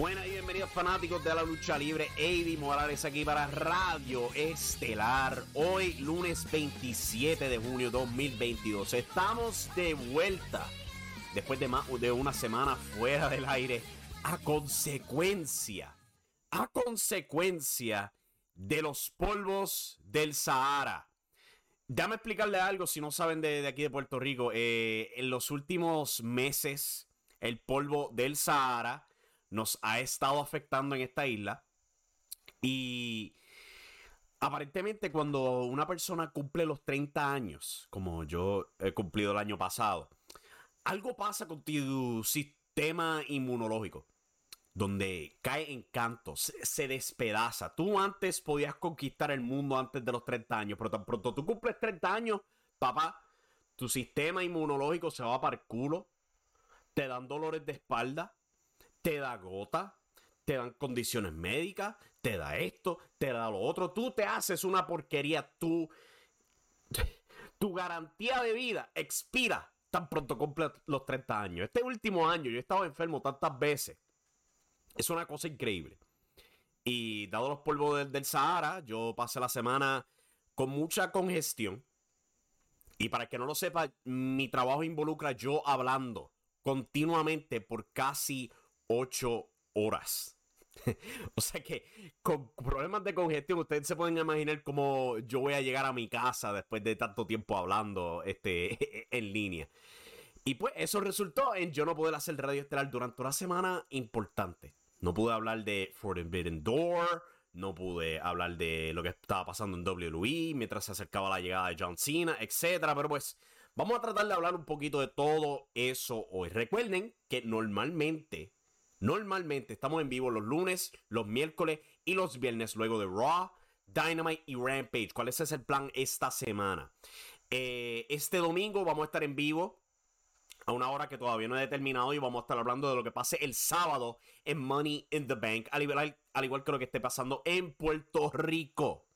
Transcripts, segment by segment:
Buenas y bienvenidos fanáticos de la lucha libre. Eddie Morales aquí para Radio Estelar. Hoy lunes 27 de junio 2022. Estamos de vuelta después de, más, de una semana fuera del aire a consecuencia, a consecuencia de los polvos del Sahara. Déjame explicarle algo si no saben de, aquí de Puerto Rico. Eh, en los últimos meses, el polvo del Sahara nos ha estado afectando en esta isla. Y aparentemente cuando una persona cumple los 30 años, como yo he cumplido el año pasado, algo pasa con tu sistema inmunológico. Donde cae en canto, se, se despedaza. Tú antes podías conquistar el mundo antes de los 30 años, pero tan pronto tú cumples 30 años, papá, tu sistema inmunológico se va para el culo, te dan dolores de espalda, te da gota, te dan condiciones médicas, te da esto, te da lo otro. Tú te haces una porquería, tú. Tu garantía de vida expira tan pronto cumple los 30 años. Este último año yo he estado enfermo tantas veces. Es una cosa increíble. Y dado los polvos del, del Sahara, yo pasé la semana con mucha congestión. Y para que no lo sepa, mi trabajo involucra yo hablando continuamente por casi 8 horas. o sea que con problemas de congestión, ustedes se pueden imaginar cómo yo voy a llegar a mi casa después de tanto tiempo hablando este, en línea. Y pues eso resultó en yo no poder hacer radio estelar durante una semana importante. No pude hablar de Forbidden Door, no pude hablar de lo que estaba pasando en WWE mientras se acercaba la llegada de John Cena, etcétera. Pero pues vamos a tratar de hablar un poquito de todo eso hoy. Recuerden que normalmente Normalmente estamos en vivo los lunes, los miércoles y los viernes, luego de Raw, Dynamite y Rampage. ¿Cuál es el plan esta semana? Eh, este domingo vamos a estar en vivo a una hora que todavía no he determinado y vamos a estar hablando de lo que pase el sábado en Money in the Bank, al igual, al igual que lo que esté pasando en Puerto Rico.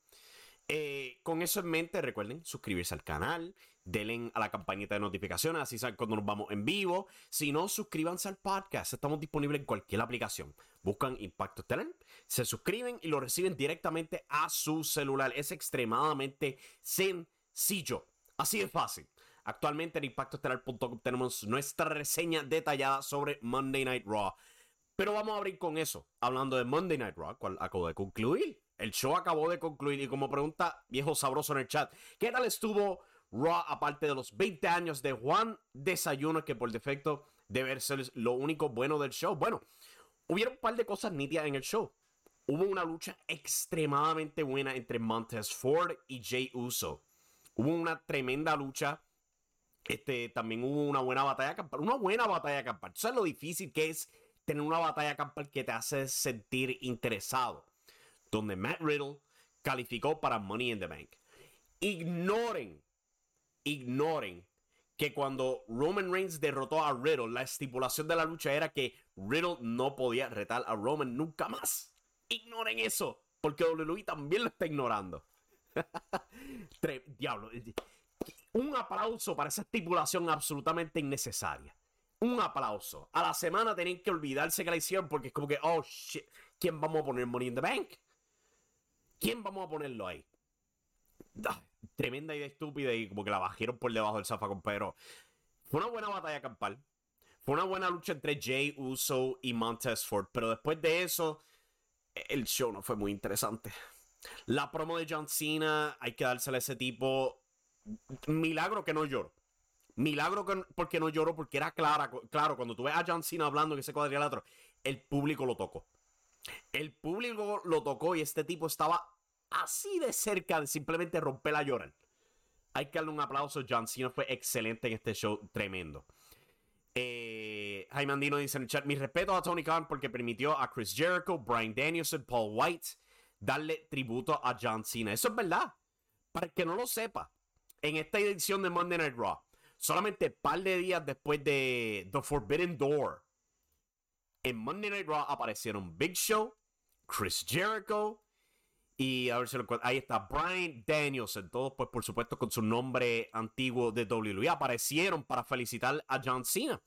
Eh, con eso en mente, recuerden suscribirse al canal, denle a la campanita de notificaciones, así saben cuando nos vamos en vivo. Si no, suscríbanse al podcast, estamos disponibles en cualquier aplicación. Buscan Impacto Estelar, se suscriben y lo reciben directamente a su celular. Es extremadamente sencillo, así de fácil. Actualmente en impactoestelar.com tenemos nuestra reseña detallada sobre Monday Night Raw. Pero vamos a abrir con eso, hablando de Monday Night Raw, cual acabo de concluir. El show acabó de concluir y como pregunta viejo sabroso en el chat, ¿qué tal estuvo Raw aparte de los 20 años de Juan Desayuno que por defecto debe ser lo único bueno del show? Bueno, hubieron un par de cosas nítidas en el show. Hubo una lucha extremadamente buena entre Montez Ford y Jay Uso. Hubo una tremenda lucha. Este, también hubo una buena batalla campal. Una buena batalla campal. ¿Tú sabes lo difícil que es tener una batalla campal que te hace sentir interesado? donde Matt Riddle calificó para Money in the Bank. Ignoren, ignoren que cuando Roman Reigns derrotó a Riddle, la estipulación de la lucha era que Riddle no podía retar a Roman nunca más. Ignoren eso, porque WWE también lo está ignorando. Diablo. Un aplauso para esa estipulación absolutamente innecesaria. un aplauso. A la semana tienen que olvidarse que la hicieron porque es como que, oh shit, ¿quién vamos a poner Money in the Bank? ¿Quién vamos a ponerlo ahí? Tremenda idea estúpida y como que la bajaron por debajo del zafacón, pero fue una buena batalla campal. Fue una buena lucha entre Jay Uso y Montez Ford, pero después de eso, el show no fue muy interesante. La promo de John Cena, hay que dársela a ese tipo. Milagro que no lloro. Milagro que, porque no lloro, porque era clara, claro, cuando tú ves a John Cena hablando en ese cuadrilátero, el público lo tocó. El público lo tocó y este tipo estaba así de cerca de simplemente romper a llorar. Hay que darle un aplauso. John Cena fue excelente en este show, tremendo. Eh, Jaime Andino dice en el chat: Mi respeto a Tony Khan porque permitió a Chris Jericho, Brian Danielson, Paul White darle tributo a John Cena. Eso es verdad. Para el que no lo sepa, en esta edición de Monday Night Raw, solamente un par de días después de The Forbidden Door, en Monday Night Raw aparecieron Big Show, Chris Jericho, y a ver si lo Ahí está Brian Danielson. Todos, pues, por supuesto, con su nombre antiguo de WWE. Aparecieron para felicitar a John Cena.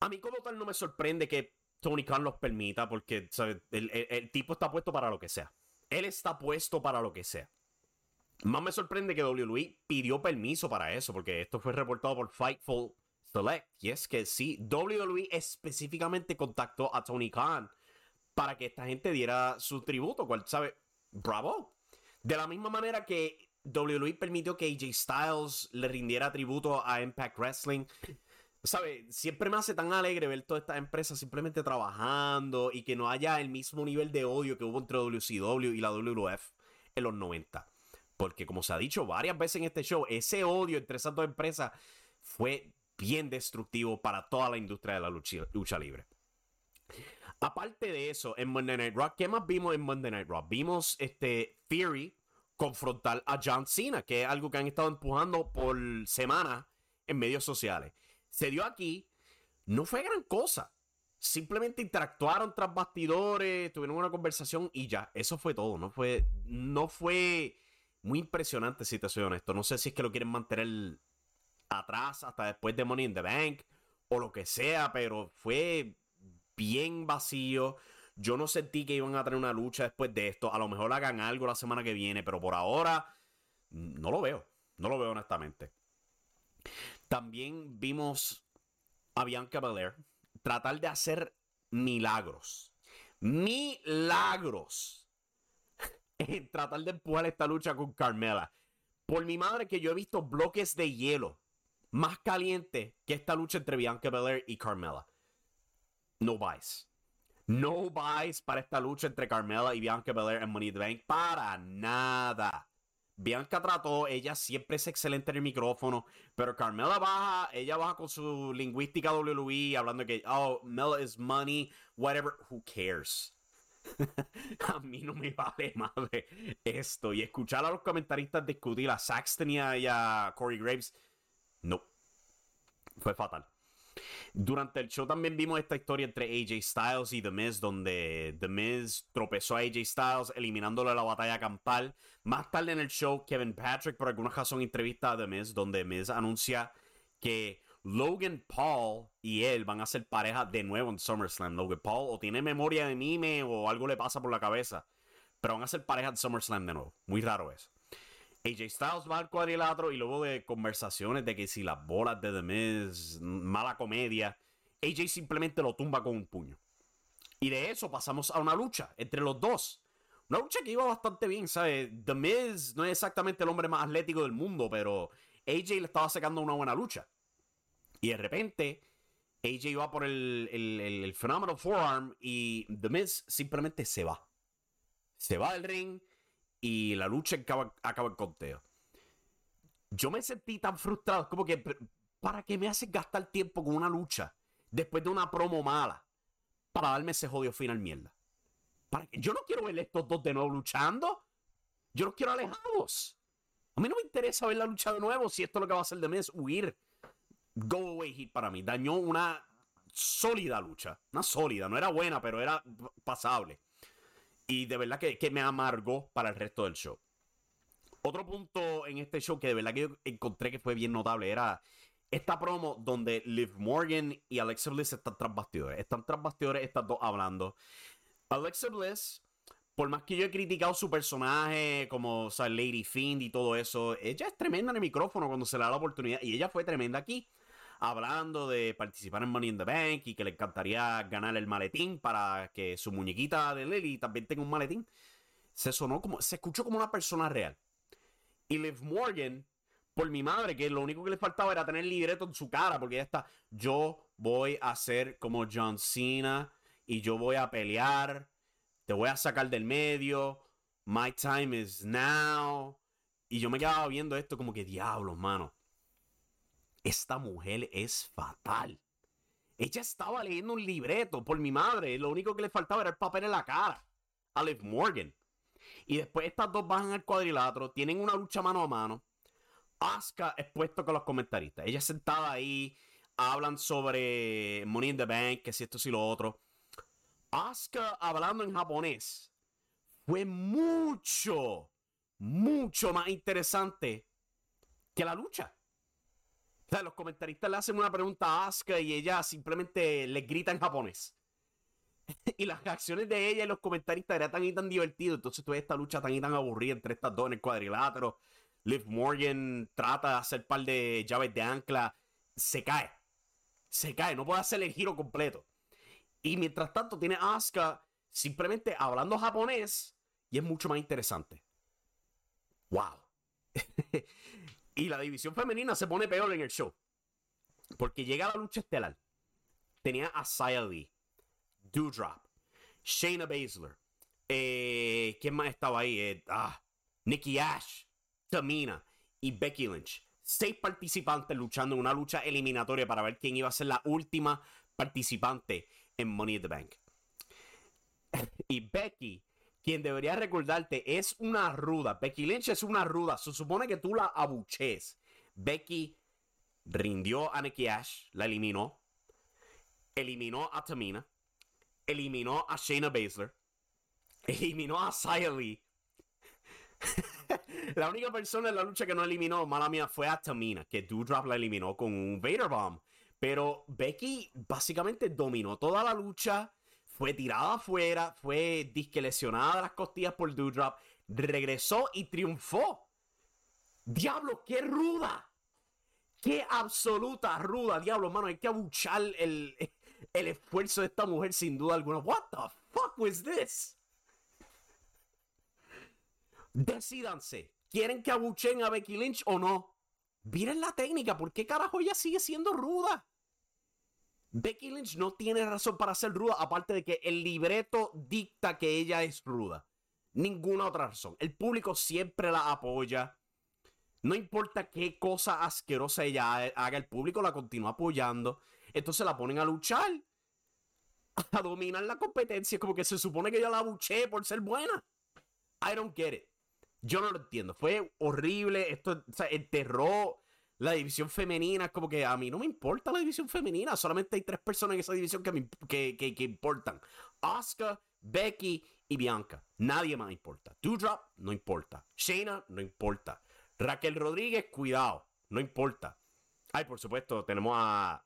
A mí, como tal, no me sorprende que Tony Khan los permita, porque El, tipo está puesto para lo que sea. Él está puesto para lo que sea. Más me sorprende que WWE pidió permiso para eso, porque esto fue reportado por Fightful Select. Y es que sí, WWE específicamente contactó a Tony Khan para que esta gente diera su tributo, cual sabe, bravo. De la misma manera que WWE permitió que AJ Styles le rindiera tributo a Impact Wrestling. ¿Sabe? Siempre me hace tan alegre ver todas estas empresas simplemente trabajando y que no haya el mismo nivel de odio que hubo entre WCW y la WWF en los 90. Porque como se ha dicho varias veces en este show, ese odio entre esas dos empresas fue bien destructivo para toda la industria de la lucha libre. Aparte de eso, en Monday Night Raw, ¿qué más vimos en Monday Night Raw? Vimos este Theory confrontar a John Cena, que es algo que han estado empujando por semanas en medios sociales. Se dio aquí, no fue gran cosa. Simplemente interactuaron tras bastidores, tuvieron una conversación y ya, eso fue todo. No fue, no fue muy impresionante, si te soy honesto. No sé si es que lo quieren mantener atrás hasta después de Money in the Bank o lo que sea, pero fue bien vacío. Yo no sentí que iban a tener una lucha después de esto. A lo mejor hagan algo la semana que viene, pero por ahora no lo veo. No lo veo honestamente. También vimos a Bianca Belair tratar de hacer milagros. Milagros. En tratar de empujar esta lucha con Carmela. Por mi madre que yo he visto bloques de hielo más caliente que esta lucha entre Bianca Belair y Carmela no buys. No buys para esta lucha entre Carmela y Bianca Belair en Money the Bank. Para nada. Bianca trató, ella siempre es excelente en el micrófono, pero Carmela baja, ella baja con su lingüística WWE, hablando que, oh, Mela is money, whatever, who cares. a mí no me vale madre esto. Y escuchar a los comentaristas discutir a Saxton y a Corey Graves, no. Fue fatal. Durante el show también vimos esta historia entre AJ Styles y The Miz, donde The Miz tropezó a AJ Styles eliminándole la batalla campal. Más tarde en el show, Kevin Patrick, por alguna razón, entrevista a The Miz, donde Miz anuncia que Logan Paul y él van a ser pareja de nuevo en SummerSlam. Logan Paul o tiene memoria de anime o algo le pasa por la cabeza, pero van a ser pareja en SummerSlam de nuevo. Muy raro eso. AJ Styles va al cuadrilátero y luego de conversaciones de que si las bolas de The Miz, mala comedia, AJ simplemente lo tumba con un puño. Y de eso pasamos a una lucha entre los dos. Una lucha que iba bastante bien, ¿sabes? The Miz no es exactamente el hombre más atlético del mundo, pero AJ le estaba sacando una buena lucha. Y de repente, AJ va por el, el, el, Phenomenal Forearm y The Miz simplemente se va. Se va del ring y la lucha acaba, acaba en conteo. Yo me sentí tan frustrado, como que, ¿para qué me haces gastar tiempo con una lucha después de una promo mala? Para darme ese jodido final mierda. ¿Para Yo no quiero ver estos dos de nuevo luchando. Yo los quiero alejados. A mí no me interesa ver la lucha de nuevo si esto lo que va a hacer de mí es huir. Go away hit para mí. Dañó una sólida lucha. Una sólida. No era buena, pero era pasable. Y de verdad que, me amargó para el resto del show. Otro punto en este show que de verdad que yo encontré que fue bien notable era esta promo donde Liv Morgan y Alexa Bliss están tras bastidores. Están tras bastidores estas dos hablando. Alexa Bliss, por más que yo he criticado su personaje como sea, Lady Fiend y todo eso, ella es tremenda en el micrófono cuando se le da la oportunidad. Y ella fue tremenda aquí, hablando de participar en Money in the Bank y que le encantaría ganar el maletín para que su muñequita de Lily también tenga un maletín. Se sonó como, se escuchó como una persona real. Y Liv Morgan por mi madre, que lo único que le faltaba era tener el libreto en su cara, porque ya está, yo voy a ser como John Cena y yo voy a pelear, te voy a sacar del medio, my time is now. Y yo me quedaba viendo esto como que diablos, mano. Esta mujer es fatal. Ella estaba leyendo un libreto por mi madre. Lo único que le faltaba era el papel en la cara. A Liv Morgan. Y después estas dos bajan al cuadrilátero. Tienen una lucha mano a mano. Asuka expuesto con los comentaristas. Ella sentada ahí, hablan sobre Money in the Bank, que si esto, si lo otro. Asuka hablando en japonés fue mucho, mucho más interesante que la lucha. O sea, los comentaristas le hacen una pregunta a Asuka y ella simplemente le grita en japonés. y las reacciones de ella y los comentaristas eran tan y tan divertidos. Entonces, toda esta lucha tan y tan aburrida entre estas dos en el cuadrilátero. Liv Morgan trata de hacer par de llaves de ancla, se cae. Se cae, no puede hacer el giro completo. Y mientras tanto tiene Asuka simplemente hablando japonés y es mucho más interesante. ¡Wow! y la división femenina se pone peor en el show. Porque llega la lucha estelar. Tenía a Saya Lee, Doudrop, Shayna Baszler. Eh, ¿Quién más estaba ahí? Eh, ah, Nikki Ash. Tamina y Becky Lynch. Seis participantes luchando en una lucha eliminatoria para ver quién iba a ser la última participante en Money in the Bank. y Becky, quien debería recordarte, es una ruda. Becky Lynch es una ruda. Se supone que tú la abuches. Becky rindió a Nikki Ash, la eliminó. Eliminó a Tamina. Eliminó a Shayna Baszler. Eliminó a Saya Lee. la única persona en la lucha que no eliminó, mala mía, fue a Tamina, que Doudrop la eliminó con un Vader Bomb. Pero Becky básicamente dominó toda la lucha, fue tirada afuera, fue disque lesionada de las costillas por Doudrop, regresó y triunfó. Diablo, qué ruda. Qué absoluta ruda, diablo, mano. Hay que abuchar el, el esfuerzo de esta mujer sin duda alguna. What the fuck was this? Decídanse. ¿Quieren que abuchen a Becky Lynch o no? Miren la técnica. ¿Por qué carajo ella sigue siendo ruda? Becky Lynch no tiene razón para ser ruda, aparte de que el libreto dicta que ella es ruda. Ninguna otra razón. El público siempre la apoya. No importa qué cosa asquerosa ella haga, el público la continúa apoyando. Entonces la ponen a luchar. A dominar la competencia. Como que se supone que ella la abuché por ser buena. I don't get it. Yo no lo entiendo. Fue horrible. Esto o enterró la división femenina. Es como que a mí no me importa la división femenina. Solamente hay tres personas en esa división que, me, que, que, que importan: Asuka, Becky y Bianca. Nadie más importa. Doudrop, no importa. Shayna, no importa. Raquel Rodríguez, cuidado. No importa. Ay, por supuesto, tenemos a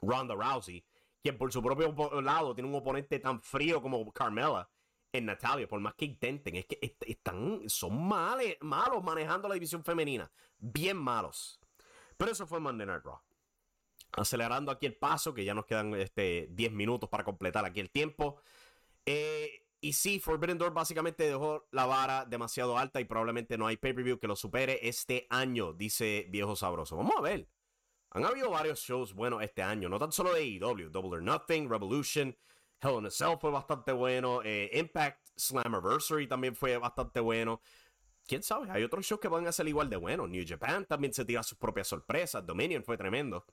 Ronda Rousey, quien por su propio lado tiene un oponente tan frío como Carmela en Natalia, por más que intenten, es que están, son malos manejando la división femenina. Bien malos. Pero eso fue Monday Night Raw. Acelerando aquí el paso, que ya nos quedan este, 10 minutos para completar aquí el tiempo. Eh, y sí, Forbidden Door básicamente dejó la vara demasiado alta y probablemente no hay pay-per-view que lo supere este año, dice Viejo Sabroso. Vamos a ver. Han habido varios shows buenos este año, no tan solo de AEW, Double or Nothing, Revolution, Hell in a Cell fue bastante bueno. Eh, Impact Slammiversary también fue bastante bueno. Quién sabe, hay otros shows que van a ser igual de buenos. New Japan también se tira sus propias sorpresas. Dominion fue tremendo.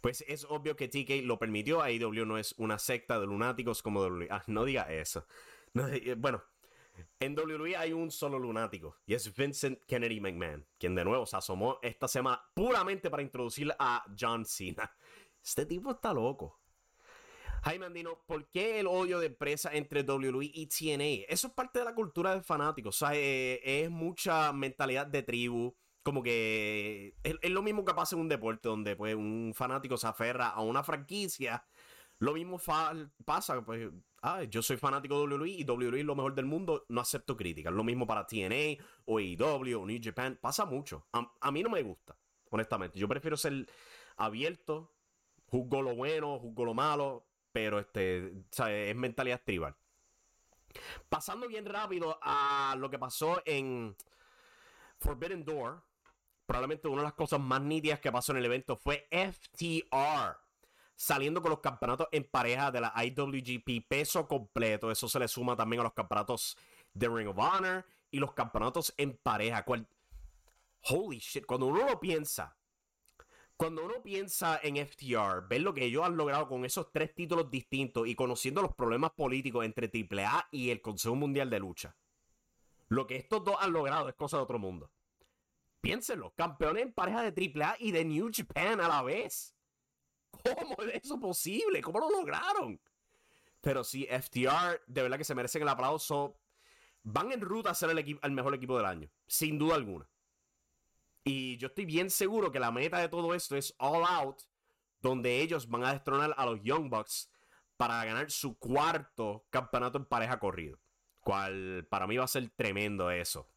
Pues es obvio que TK lo permitió. AEW no es una secta de lunáticos como WWE. Ah, no diga eso. Eh, bueno, en WWE hay un solo lunático y es Vincent Kennedy McMahon, quien de nuevo se asomó esta semana puramente para introducir a John Cena. Este tipo está loco. Jaime Andino, ¿por qué el odio de empresa entre WWE y TNA? Eso es parte de la cultura de fanáticos. O sea, eh, es mucha mentalidad de tribu. como que es, lo mismo que pasa en un deporte donde pues un fanático se aferra a una franquicia. Lo mismo pasa, pues, ah, yo soy fanático de WWE y WWE es lo mejor del mundo, no acepto críticas. Lo mismo para TNA o AEW o New Japan, pasa mucho. A mí no me gusta, honestamente. Yo prefiero ser abierto, juzgo lo bueno, juzgo lo malo, pero este, es mentalidad tribal. Pasando bien rápido a lo que pasó en Forbidden Door, probablemente una de las cosas más nítidas que pasó en el evento fue FTR saliendo con los campeonatos en pareja de la IWGP peso completo. Eso se le suma también a los campeonatos de Ring of Honor y los campeonatos en pareja. Holy shit, cuando uno lo piensa, cuando uno piensa en FTR, ver lo que ellos han logrado con esos tres títulos distintos y conociendo los problemas políticos entre AAA y el Consejo Mundial de Lucha, lo que estos dos han logrado es cosa de otro mundo. Piénsenlo, campeones en pareja de AAA y de New Japan a la vez. ¿Cómo es eso posible? ¿Cómo lo lograron? Pero sí, FTR, de verdad que se merecen el aplauso. Van en ruta a ser el, el mejor equipo del año, sin duda alguna. Y yo estoy bien seguro que la meta de todo esto es All Out, donde ellos van a destronar a los Young Bucks para ganar su cuarto campeonato en pareja corrido. Cual para mí va a ser tremendo eso.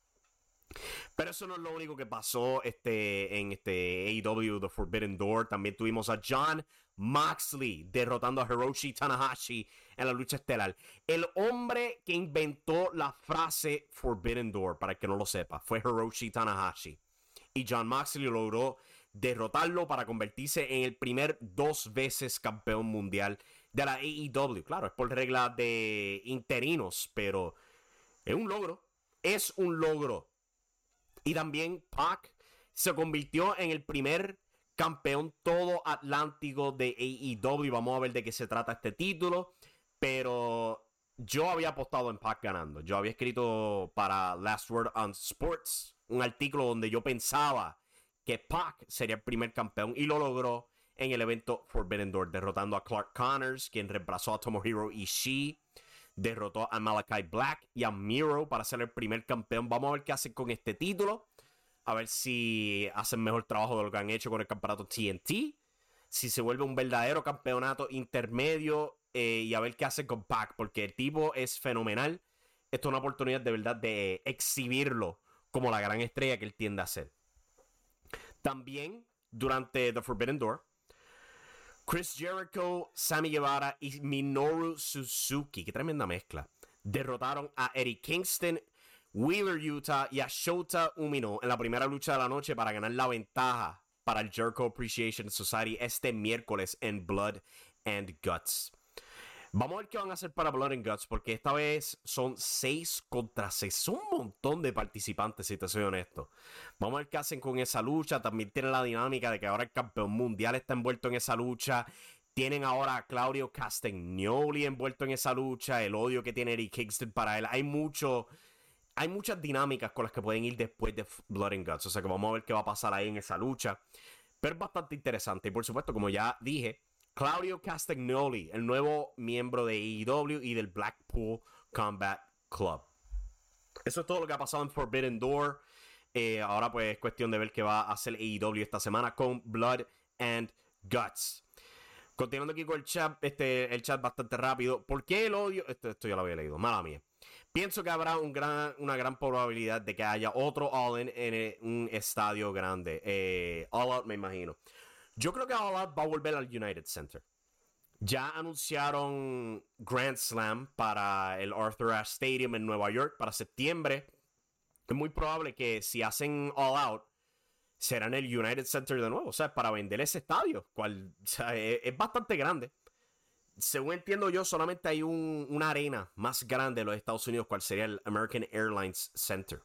Pero eso no es lo único que pasó este, en este AEW The Forbidden Door. También tuvimos a John Moxley derrotando a Hiroshi Tanahashi en la lucha estelar. El hombre que inventó la frase Forbidden Door, para el que no lo sepa, fue Hiroshi Tanahashi. Y John Moxley logró derrotarlo para convertirse en el primer dos veces campeón mundial de la AEW. Claro, es por regla de interinos, pero es un logro. Es un logro y también Pac se convirtió en el primer campeón todo atlántico de AEW. Vamos a ver de qué se trata este título. Pero yo había apostado en Pac ganando. Yo había escrito para Last Word on Sports un artículo donde yo pensaba que Pac sería el primer campeón y lo logró en el evento Forbidden Door, derrotando a Clark Connors, quien reemplazó a Tomohiro Ishii derrotó a Malakai Black y a Miro para ser el primer campeón. Vamos a ver qué hacen con este título. A ver si hacen mejor trabajo de lo que han hecho con el campeonato TNT. Si se vuelve un verdadero campeonato intermedio. Eh, y a ver qué hacen con Pac. Porque el tipo es fenomenal. Esto es una oportunidad de verdad de exhibirlo como la gran estrella que él tiende a ser. También durante The Forbidden Door Chris Jericho, Sammy Guevara y Minoru Suzuki, qué tremenda mezcla, derrotaron a Eddie Kingston, Wheeler Utah y a Shota Umino en la primera lucha de la noche para ganar la ventaja para el Jericho Appreciation Society este miércoles en Blood and Guts. Vamos a ver qué van a hacer para Blood and Guts, porque esta vez son 6 contra 6. Son un montón de participantes, si te soy honesto. Vamos a ver qué hacen con esa lucha. También tiene la dinámica de que ahora el campeón mundial está envuelto en esa lucha. Tienen ahora a Claudio Castagnoli envuelto en esa lucha. El odio que tiene Eric Kingston para él. Hay mucho. Hay muchas dinámicas con las que pueden ir después de Blood and Guts. O sea que vamos a ver qué va a pasar ahí en esa lucha. Pero es bastante interesante. Y por supuesto, como ya dije, Claudio Castagnoli, el nuevo miembro de AEW y del Blackpool Combat Club. Eso es todo lo que ha pasado en Forbidden Door. Eh, ahora pues es cuestión de ver qué va a hacer AEW esta semana con Blood and Guts. Continuando aquí con el chat, este, el chat bastante rápido. ¿Por qué el odio? Esto, ya lo había leído, mala mía. Pienso que habrá un gran, una gran probabilidad de que haya otro All-In en un estadio grande. Eh, all Out, me imagino. Yo creo que All va a volver al United Center. Ya anunciaron Grand Slam para el Arthur Ashe Stadium en Nueva York para septiembre. Es muy probable que si hacen All Out, será en el United Center de nuevo. O sea, para vender ese estadio, cual es, bastante grande. Según entiendo yo, solamente hay una arena más grande en los Estados Unidos, cual sería el American Airlines Center.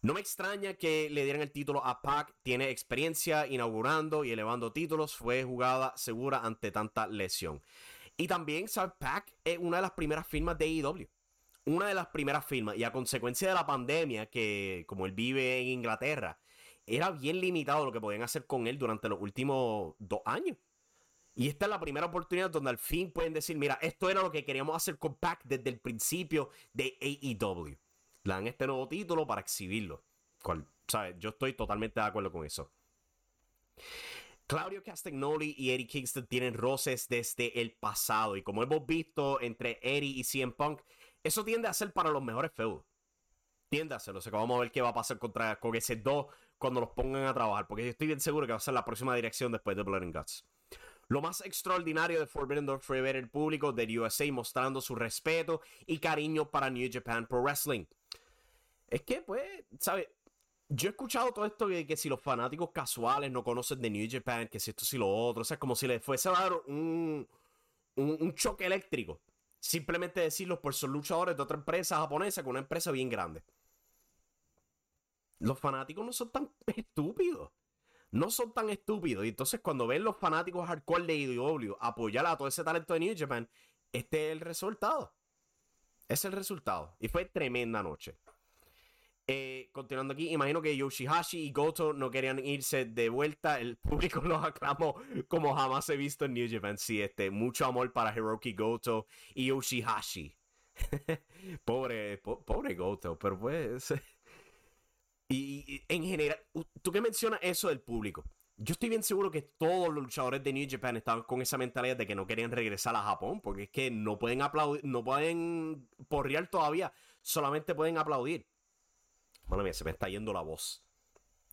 No me extraña que le dieran el título a Pac. Tiene experiencia inaugurando y elevando títulos. Fue jugada segura ante tanta lesión. Y también, ¿sabes? Pac es una de las primeras firmas de AEW. Una de las primeras firmas. Y a consecuencia de la pandemia, que como él vive en Inglaterra, era bien limitado lo que podían hacer con él durante los últimos dos años. Y esta es la primera oportunidad donde al fin pueden decir, mira, esto era lo que queríamos hacer con Pac desde el principio de AEW le dan este nuevo título para exhibirlo. ¿sabes? Yo estoy totalmente de acuerdo con eso. Claudio Castagnoli y Eddie Kingston tienen roces desde el pasado. Y como hemos visto entre Eddie y CM Punk, eso tiende a ser para los mejores feudos. Tiende a ser. O sea, que vamos a ver qué va a pasar contra, con ese dos cuando los pongan a trabajar. Porque yo estoy bien seguro que va a ser la próxima dirección después de Blood and Guts. Lo más extraordinario de Forbidden Door fue ver el público del USA mostrando su respeto y cariño para New Japan Pro Wrestling. Es que, pues, ¿sabes? Yo he escuchado todo esto de que si los fanáticos casuales no conocen de New Japan, que si esto, si lo otro, o sea, como si les fuese a dar un, un, choque eléctrico. Simplemente decirlo por ser luchadores de otra empresa japonesa con una empresa bien grande. Los fanáticos no son tan estúpidos. No son tan estúpidos. Y entonces cuando ven los fanáticos hardcore de IW apoyar a todo ese talento de New Japan, este es el resultado. Es el resultado. Y fue tremenda noche. Eh, continuando aquí, imagino que Yoshihashi y Goto no querían irse de vuelta. El público los aclamó como jamás he visto en New Japan. Sí, este, mucho amor para Hiroki Goto y Yoshihashi. pobre, pobre Goto, pero pues. y, en general, tú que mencionas eso del público. Yo estoy bien seguro que todos los luchadores de New Japan estaban con esa mentalidad de que no querían regresar a Japón, porque es que no pueden aplaudir, no pueden porrear todavía, solamente pueden aplaudir. Mano mía, se me está yendo la voz.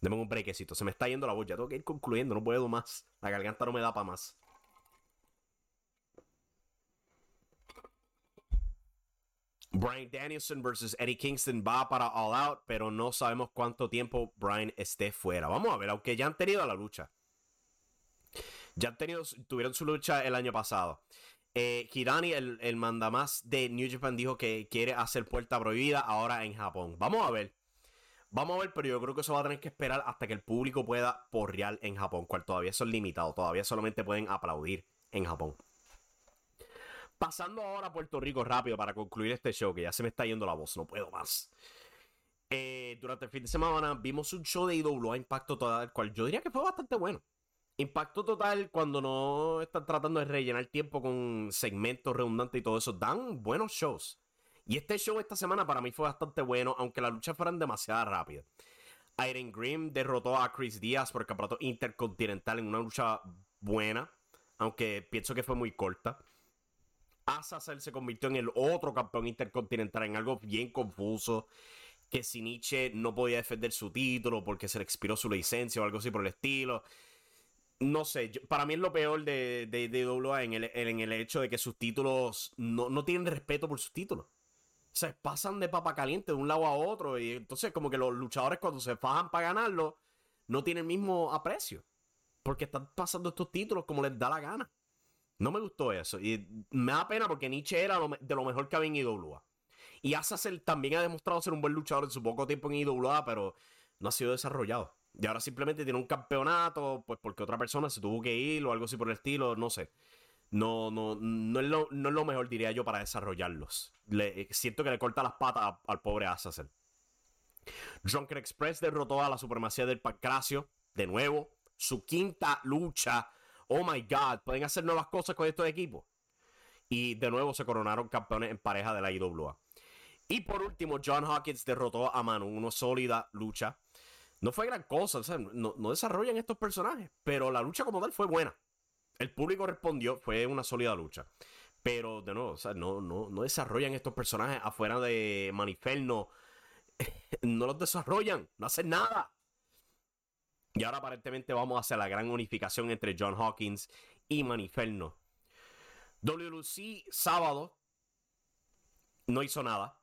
Deme un brequecito, se me está yendo la voz. Ya tengo que ir concluyendo, no puedo más. La garganta no me da para más. Brian Danielson versus Eddie Kingston va para All Out, pero no sabemos cuánto tiempo Brian esté fuera. Vamos a ver, aunque ya han tenido la lucha. Ya han tenido, tuvieron su lucha el año pasado. Eh, Hirani, el, el mandamás de New Japan, dijo que quiere hacer puerta prohibida ahora en Japón. Vamos a ver. Vamos a ver, pero yo creo que eso va a tener que esperar hasta que el público pueda porrear en Japón, cual todavía son limitados, todavía solamente pueden aplaudir en Japón. Pasando ahora a Puerto Rico rápido para concluir este show, que ya se me está yendo la voz, no puedo más. Eh, durante el fin de semana vimos un show de IWA Impacto Total, cual yo diría que fue bastante bueno. Impacto Total, cuando no están tratando de rellenar tiempo con segmentos redundantes y todo eso, dan buenos shows. Y este show esta semana para mí fue bastante bueno, aunque las luchas fueran demasiado rápidas. Iron Grimm derrotó a Chris Díaz por el campeonato intercontinental en una lucha buena, aunque pienso que fue muy corta. Azazel se convirtió en el otro campeón intercontinental en algo bien confuso. Que si Nietzsche no podía defender su título porque se le expiró su licencia o algo así por el estilo. No sé, para mí es lo peor de, de, en el, en el hecho de que sus títulos no, no tienen respeto por sus títulos se pasan de papa caliente de un lado a otro. Y entonces, como que los luchadores, cuando se fajan para ganarlo, no tienen el mismo aprecio. Porque están pasando estos títulos como les da la gana. No me gustó eso. Y me da pena porque Nietzsche era de lo mejor que había en IWA. Y Azazel también ha demostrado ser un buen luchador en su poco tiempo en IWA, pero no ha sido desarrollado. Y ahora simplemente tiene un campeonato, pues porque otra persona se tuvo que ir o algo así por el estilo, no sé no, no, no, es lo, no es lo mejor, diría yo, para desarrollarlos. Le, siento que le corta las patas al pobre Assassin. Drunken Express derrotó a la supremacía del Pancracio. De nuevo, su quinta lucha. Oh my god, pueden hacer nuevas cosas con estos equipos. Y de nuevo se coronaron campeones en pareja de la IWA. Y por último, John Hawkins derrotó a Manu. Una sólida lucha. No fue gran cosa, no, no desarrollan estos personajes. Pero la lucha como tal fue buena. El público respondió, fue una sólida lucha. Pero, de nuevo, no, no, no desarrollan estos personajes afuera de Maniferno. no los desarrollan, no hacen nada. Y ahora aparentemente vamos a hacer la gran unificación entre John Hawkins y Maniferno. WLC sábado no hizo nada.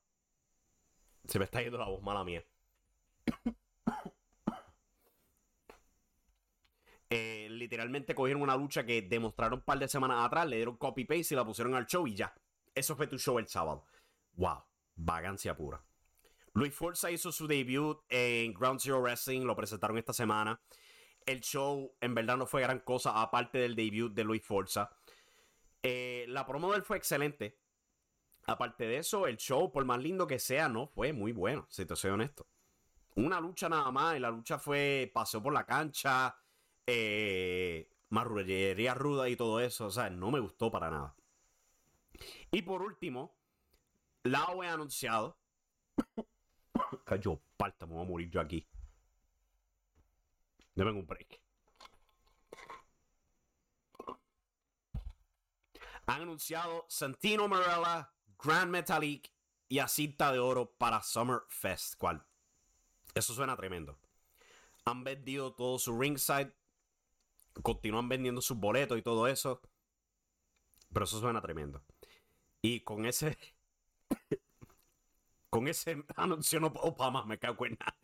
Se me está yendo la voz mala mía. Eh, literalmente cogieron una lucha que demostraron un par de semanas atrás, le dieron copy-paste y la pusieron al show y ya. Eso fue tu show el sábado. Wow, vagancia pura. Luis Forza hizo su debut en Ground Zero Wrestling, lo presentaron esta semana. El show en verdad no fue gran cosa, aparte del debut de Luis Forza. Eh, la promo de él fue excelente. Aparte de eso, el show, por más lindo que sea, no fue muy bueno, si te soy honesto. Una lucha nada más, y la lucha fue, pasó por la cancha, eh, marrullería ruda y todo eso. O sea, no me gustó para nada. Y por último, la he anunciado. Cayó, parta, me voy a morir yo aquí. Deben un break. Han anunciado Santino Marella, Grand Metalik y a cinta de oro para Summer Fest. ¿Cuál? Eso suena tremendo. Han vendido todo su ringside. Continúan vendiendo sus boletos y todo eso. Pero eso suena tremendo. Y con ese. con ese anuncio no puedo para más, me cago en nada.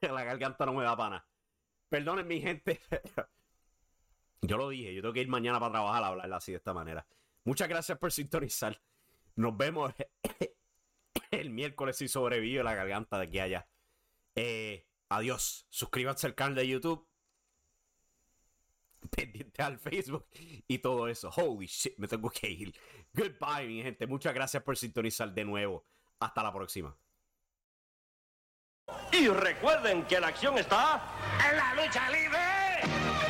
La garganta no me da pana. Perdonen, mi gente. Yo lo dije, yo tengo que ir mañana para trabajar a hablar así de esta manera. Muchas gracias por sintonizar. Nos vemos el miércoles si sobrevive la garganta de aquí allá. Eh, adiós. Suscríbanse al canal de YouTube. Pendiente al Facebook y todo eso. Holy shit, me tengo que ir. Goodbye, mi gente. Muchas gracias por sintonizar de nuevo. Hasta la próxima. Y recuerden que la acción está en la lucha libre.